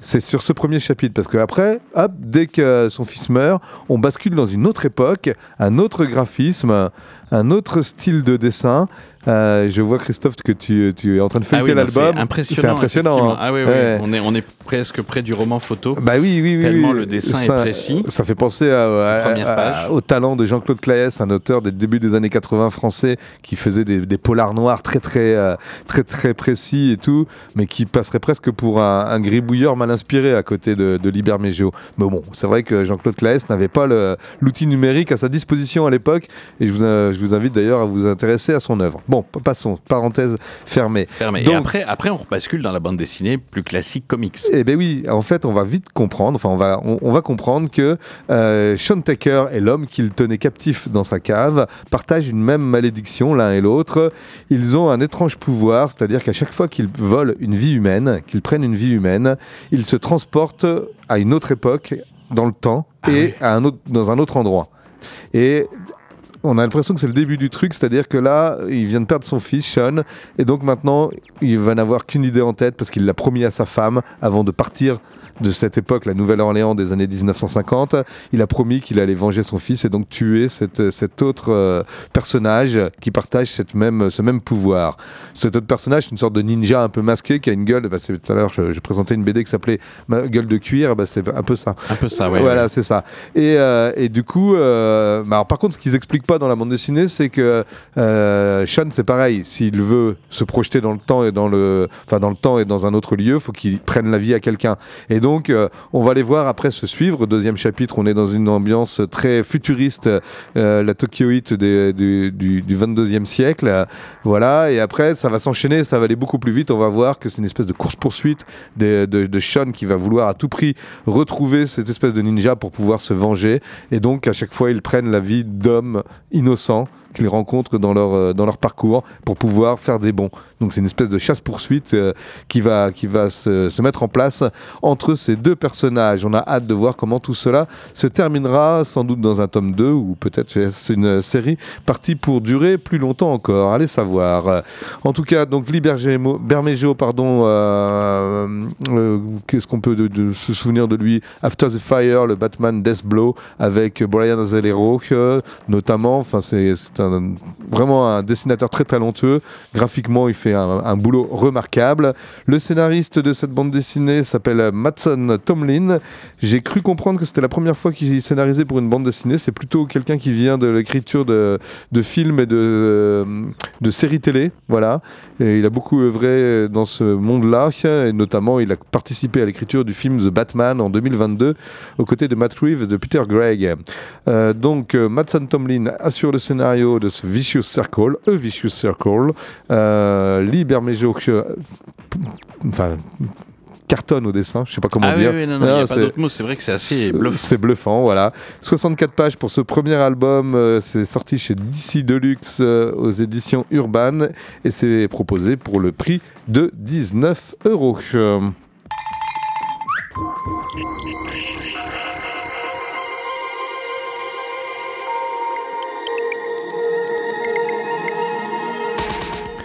C'est sur ce premier chapitre, parce que après, hop, dès que son fils meurt, on bascule dans une autre époque, un autre graphisme, un autre style de dessin. Euh, je vois Christophe que tu, tu es en train de Ah feuilleter oui, non, l'album. c'est impressionnant. C'est impressionnant. effectivement. hein. Ah oui, oui, Ouais. on est on est presque près du roman photo. Bah oui, oui, oui. Tellement oui. le dessin est ça, précis. Ça fait penser à, à- première à- page. au talent de Jean-Claude Claes, un auteur des débuts des années 80 français qui faisait des, des polars noirs très, très, euh, très, très précis et tout, mais qui passerait presque pour un, un gribouilleur mal inspiré à côté de, de Liber Mégio. Mais bon, c'est vrai que Jean-Claude Claes n'avait pas l'outil numérique à sa disposition à l'époque, et je vous, euh, je vous invite d'ailleurs à vous intéresser à son œuvre. Bon, passons, parenthèse fermée. Fermé. Et après, après, on rebascule dans la bande dessinée plus classique comics. Eh ben oui, en fait, on va vite comprendre, enfin, on va, on, on va comprendre que euh, Sean Tucker et l'homme qu'il tenait captif dans sa cave partagent une même malédiction l'un et l'autre. Ils ont un étrange pouvoir, c'est-à-dire qu'à chaque fois qu'ils volent une vie humaine, qu'ils prennent une vie humaine, ils se transportent à une autre époque dans le temps et à un autre, dans un autre endroit. Et on a l'impression que c'est le début du truc, c'est-à-dire que là, il vient de perdre son fils, Sean, et donc maintenant, il va n'avoir qu'une idée en tête parce qu'il l'a promis à sa femme avant de partir de cette époque, la Nouvelle-Orléans des années 1950. Il a promis qu'il allait venger son fils et donc tuer cette- cet autre euh, personnage qui partage cette même, ce même pouvoir. Cet autre personnage, c'est une sorte de ninja un peu masqué qui a une gueule. Bah, tout à l'heure, je, je présentais une BD qui s'appelait Ma gueule de cuir. Bah, c'est un peu ça. Un peu ça, ouais. Voilà, ouais. c'est ça. Et, euh, et du coup, euh, bah alors, par contre, ce qu'ils expliquent pas dans la bande dessinée, c'est que Sean, c'est pareil. S'il veut se projeter dans le temps et dans le, enfin dans le temps et dans un autre lieu, faut qu'il prenne la vie à quelqu'un. Et donc, euh, on va les voir après se suivre. Deuxième chapitre, on est dans une ambiance très futuriste, euh, la Tokyoite des- du, du, du 22e siècle. Voilà. Et après, ça va s'enchaîner, ça va aller beaucoup plus vite. On va voir que c'est une espèce de course-poursuite de, de Sean qui va vouloir à tout prix retrouver cette espèce de ninja pour pouvoir se venger. Et donc, à chaque fois, ils prennent la vie d'hommes innocents qu'ils rencontrent dans leur, euh, dans leur parcours pour pouvoir faire des bons. Donc c'est une espèce de chasse-poursuite euh, qui va, qui va se, se mettre en place entre ces deux personnages. On a hâte de voir comment tout cela se terminera, sans doute dans un tome 2 ou peut-être une série partie pour durer plus longtemps encore. Allez savoir. En tout cas, donc Lee Bergemo- Bermejo, pardon, euh, qu'est-ce qu'on peut de- se souvenir de lui? After the Fire, le Batman Death Blow avec Brian Azzalero, euh, notamment. Enfin, c'est un- vraiment un dessinateur très talentueux. Graphiquement, il fait un, boulot remarquable. Le scénariste de cette bande dessinée s'appelle Matson Tomlin. J'ai cru comprendre que c'était la première fois qu'il scénarisait pour une bande dessinée. C'est plutôt quelqu'un qui vient de l'écriture de, films et de, séries télé. Voilà. Il a beaucoup œuvré dans ce monde-là. Et notamment, il a participé à l'écriture du film The Batman en 2022 aux côtés de Matt Reeves et de Peter Gregg. Euh, donc, euh, Matson Tomlin assure le scénario de ce Vicious Circle, A Vicious Circle. Euh, Lee Bermejo, enfin, cartonne au dessin, je sais pas comment Ah oui, dire. oui, non, non, il n'y a Non, pas c'est- d'autre mot. C'est vrai que c'est assez bluffant. C'est bluffant, voilà. 64 pages pour ce premier album. euh, c'est sorti chez DC Deluxe euh, aux éditions Urban et c'est proposé pour le prix de 19 euros.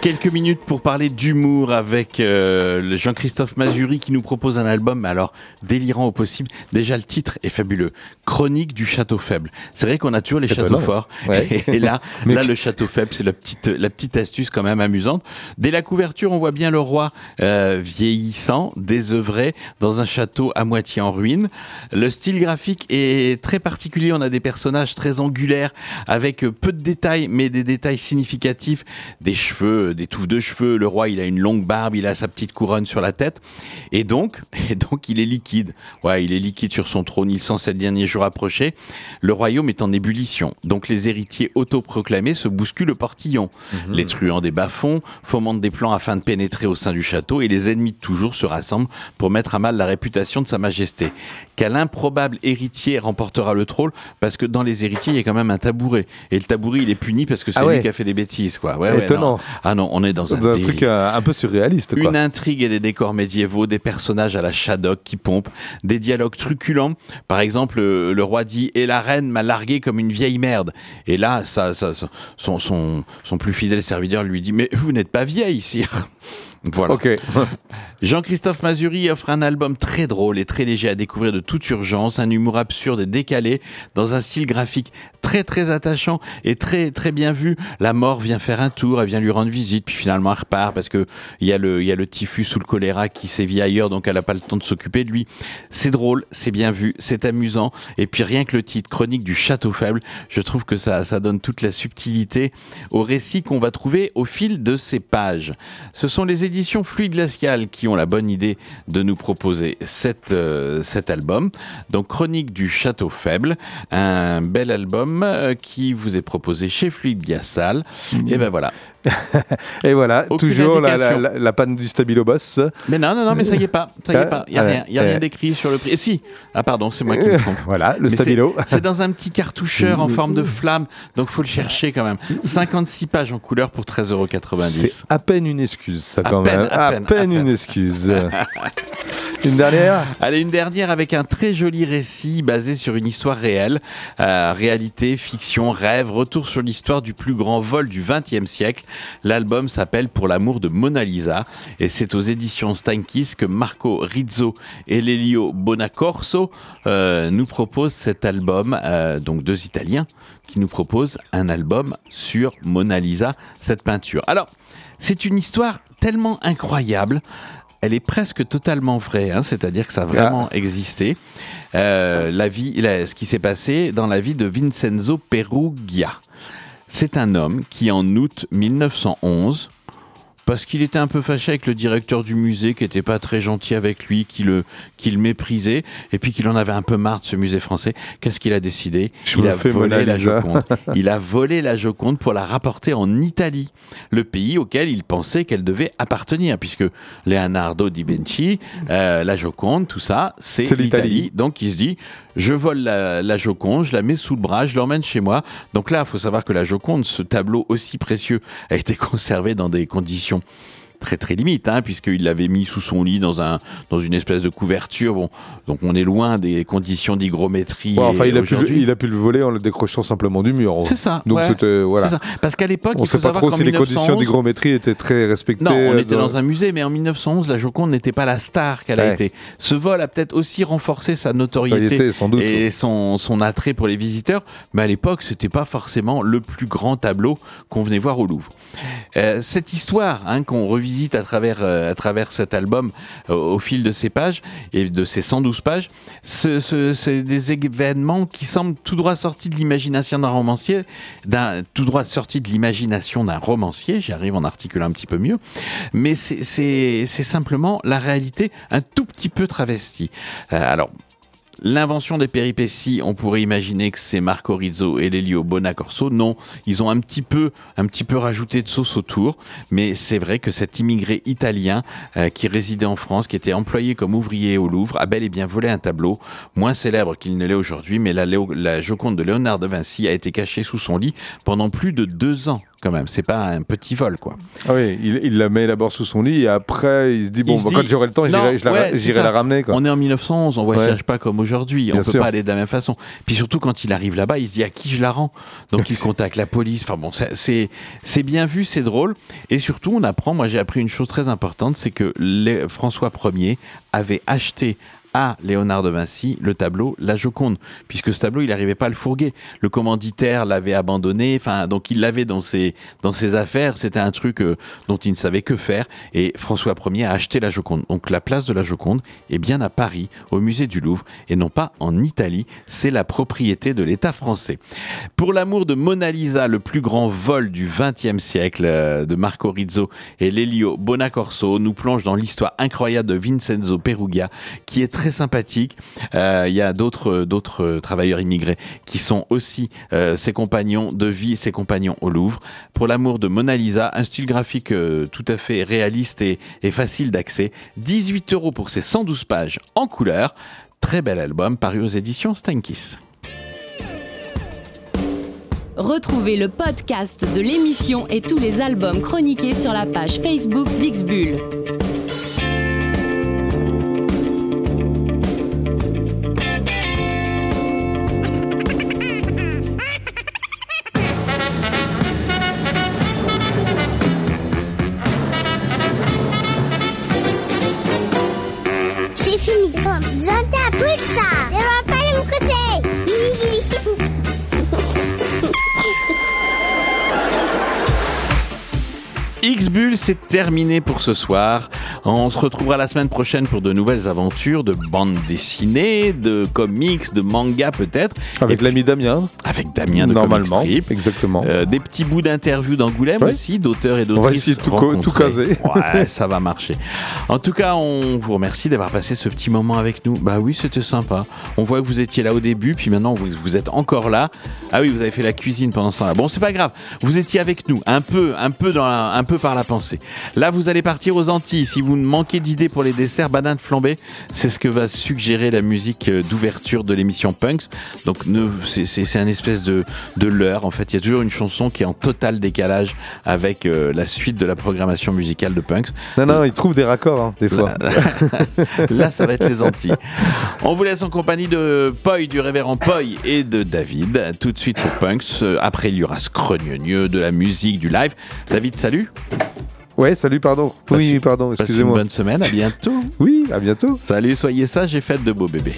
Quelques minutes pour parler d'humour avec euh, Jean-Christophe Mazuri qui nous propose un album, alors délirant au possible. Déjà, le titre est fabuleux. Chronique du château faible. C'est vrai qu'on a toujours les Étonnant. châteaux forts. Ouais. <laughs> Et là, <laughs> là, le château faible, c'est la petite, la petite astuce quand même amusante. Dès la couverture, on voit bien le roi euh, vieillissant, désœuvré, dans un château à moitié en ruine. Le style graphique est très particulier. On a des personnages très angulaires, avec euh, peu de détails, mais des détails significatifs. Des cheveux, des touffes de cheveux. Le roi, il a une longue barbe, il a sa petite couronne sur la tête. Et donc, <laughs> et donc, il est liquide. Ouais, il est liquide sur son trône. Il sent ces derniers jours approcher. Le royaume est en ébullition. Donc, les héritiers autoproclamés se bousculent le portillon. Les truands des bas-fonds fomentent des plans afin de pénétrer au sein du château et les ennemis de toujours se rassemblent pour mettre à mal la réputation de sa majesté. Quel improbable héritier remportera le trône? Parce que dans les héritiers, il y a quand même un tabouret. Et le tabouret, il est puni parce que c'est Ah ouais. lui qui a fait des bêtises, quoi. Ouais, ouais, Étonnant. non. Ah non, on est dans un, truc euh, un peu surréaliste, quoi. Une intrigue et des décors médiévaux, des personnages à la Shadok qui pompent, des dialogues truculents. Par exemple, le, le roi dit Et la reine m'a largué comme une vieille merde. Et là, ça, ça, ça- son, son, son plus fidèle serviteur lui dit Mais vous n'êtes pas vieille, sire. Voilà. <laughs> Jean-Christophe Mazuri offre un album très drôle et très léger à découvrir de toute urgence, un humour absurde et décalé, dans un style graphique très très attachant et très très bien vu. La mort vient faire un tour, elle vient lui rendre visite, puis finalement elle repart parce que il y a le il y a le typhus ou le choléra qui sévit ailleurs, donc elle a pas le temps de s'occuper de lui. C'est drôle, c'est bien vu, c'est amusant, et puis rien que le titre Chronique du château faible, je trouve que ça ça donne toute la subtilité au récit qu'on va trouver au fil de ces pages. Ce sont les éditions Fluide Glacial qui ont la bonne idée de nous proposer cet, euh, cet album. Donc Chronique du Château Faible, un bel album euh, qui vous est proposé chez Fluide Glacial. Et ben voilà. <laughs> Et voilà, Aucune toujours la, la, indication. la- la panne du Stabilo Boss. Mais non, non, non, mais ça y est pas. Ça y est <laughs> pas. Il n'y a rien, il y a ouais. rien d'écrit sur le prix. Et si Ah pardon, c'est moi qui me <laughs> trompe. Voilà, le Mais Stabilo. c'est- dans un petit cartoucheur en forme de flamme, donc faut le chercher quand même. 56 pages en couleur pour 13,90€. C'est à peine une excuse, ça, À quand peine, même. à peine, à peine. une excuse. une dernière Allez, une dernière avec un très joli récit basé sur une histoire réelle. Euh, réalité, fiction, rêve, retour sur l'histoire du plus grand vol du XXe siècle. L'album s'appelle Pour l'amour de Mona Lisa et c'est aux éditions Steinkiss que Marco Rizzo et Lelio Bonacorso euh, nous proposent cet album, euh, donc deux Italiens qui nous proposent un album sur Mona Lisa, cette peinture. Alors, c'est une histoire tellement incroyable. Elle est presque totalement vraie, hein, c'est-à-dire que ça a vraiment existé. Euh, la vie, la- ce qui s'est passé dans la vie de Vincenzo Perugia. C'est un homme qui, en août 1911, parce qu'il était un peu fâché avec le directeur du musée, qui était pas très gentil avec lui, qui le, qui le méprisait, et puis qu'il en avait un peu marre de ce musée français. Qu'est-ce qu'il a décidé? Je Il a volé la. Joconde. Il a volé la Joconde pour la rapporter en Italie, le pays auquel il pensait qu'elle devait appartenir, puisque Leonardo di Vinci, euh, la Joconde, tout ça, c'est l'Italie. Donc il se dit, je vole la, Joconde, je la mets sous le bras, je l'emmène chez moi. Donc là, il faut savoir que la Joconde, ce tableau aussi précieux, a été <laughs> conservé dans des conditions très très limites, hein, puisqu'il l'avait mis sous son lit dans, un, dans une espèce de couverture. Bon, donc on est loin des conditions d'hygrométrie. Ouais, enfin, il a, pu il a pu le voler en le décrochant simplement du mur. C'est ça. Donc ouais. c'était voilà. Ça. Parce qu'à l'époque, On il sait pas trop si les conditions 1911 d'hygrométrie étaient très respectées. non, on euh, était dans un musée, mais en 1911, la Joconde n'était pas la star qu'elle a été. Ce vol a peut-être aussi renforcé sa notoriété Notoriété, sans doute. et son, son attrait pour les visiteurs, mais à l'époque, c'était pas forcément le plus grand tableau qu'on venait voir au Louvre. Euh, cette histoire hein, qu'on revisite à travers, euh, à travers cet album euh, au fil de ces pages et de ces 112 pages, ce- ce- c'est des événements qui semblent tout droit sortis de l'imagination d'un romancier, d'un tout droit sortis de l'imagination d'un romancier. J'y arrive en articulant un petit peu mieux, mais c'est simplement la réalité un tout petit peu travestie. Euh, alors. L'invention des péripéties, on pourrait imaginer que c'est Marco Rizzo et Lelio Bonacorso. Non, ils ont un petit peu, un petit peu rajouté de sauce autour. Mais c'est vrai que cet immigré italien euh, qui résidait en France, qui était employé comme ouvrier au Louvre, a bel et bien volé un tableau moins célèbre qu'il ne l'est aujourd'hui. Mais la, la Joconde de Léonard de Vinci a été cachée sous son lit pendant plus de deux ans. Quand même, c'est pas un petit vol, quoi. Ah oui, il, il la met d'abord sous son lit et après il se dit bon, se bah, dit- quand j'aurai le temps, j'irai la, ramener. Quoi. On est en 1911, on voyage Ouais. pas comme aujourd'hui, on Bien peut sûr. pas aller de la même façon. Puis surtout quand il arrive là-bas, il se dit à qui je la rends? Donc il <laughs> contacte la police. Enfin bon, c'est bien vu, c'est drôle. Et surtout, on apprend. Moi, j'ai appris une chose très importante, c'est que les- François Ier avait acheté à Léonard de Vinci le tableau La Joconde, puisque ce tableau il n'arrivait pas à le fourguer. Le commanditaire l'avait abandonné, enfin donc il l'avait dans ses dans ses affaires. C'était un truc euh, dont il ne savait que faire. Et François Ier a acheté la Joconde. Donc la place de la Joconde est bien à Paris, au musée du Louvre, et non pas en Italie. C'est la propriété de l'État français. Pour l'amour de Mona Lisa, le plus grand vol du XXe siècle euh, de Marco Rizzo et Lelio Bonacorso nous plonge dans l'histoire incroyable de Vincenzo Perugia, qui est très sympathique. Euh, Il y a d'autres travailleurs immigrés qui sont aussi euh, ses compagnons de vie, ses compagnons au Louvre. Pour l'amour de Mona Lisa, un style graphique euh, tout à fait réaliste et, facile d'accès. 18 euros pour ces 112 pages en couleur. Très bel album paru aux éditions Steinkiss. Retrouvez le podcast de l'émission et tous les albums chroniqués sur la page Facebook d'Ixbull. Terminé pour ce soir. On se retrouvera la semaine prochaine pour de nouvelles aventures de bande dessinée, de comics, de manga peut-être. Avec l'ami Damien. Avec Damien de Normalement, Strip. exactement. Euh, des petits bouts d'interviews d'Angoulême Ouais. aussi, d'auteurs et On va d'autrices. essayer de tout tout caser. Ouais, <laughs> ça va marcher. En tout cas, on vous remercie d'avoir passé ce petit moment avec nous. Bah oui, c'était sympa. On voit que vous étiez là au début, puis maintenant vous, vous êtes encore là. Ah oui, vous avez fait la cuisine pendant ce temps-là. Bon, c'est pas grave. Vous étiez avec nous, un peu, un peu dans, la- un peu par la pensée. Là, vous allez partir aux Antilles. Si vous manquez d'idées pour les desserts, banane flambée, c'est ce que va suggérer la musique euh, d'ouverture de l'émission Punks. Donc, ne- c'est- un espèce de, de leurre. En fait, il y a toujours une chanson qui est en total décalage avec euh, la suite de la programmation musicale de Punks. Non, non, il trouve des raccords, hein, des fois. <laughs> Là, ça va être les Antilles. On vous laisse en compagnie de Poi, du révérend Poi et de David. Tout de suite pour Punks. Euh, Après, il y aura Scrogneux, de la musique, du live. David, salut. Ouais, salut, pardon. Passe Oui, pardon, Passe une excusez-moi. bonne semaine. À bientôt. <laughs> Oui, à bientôt. Salut, soyez sages et faites de beaux bébés.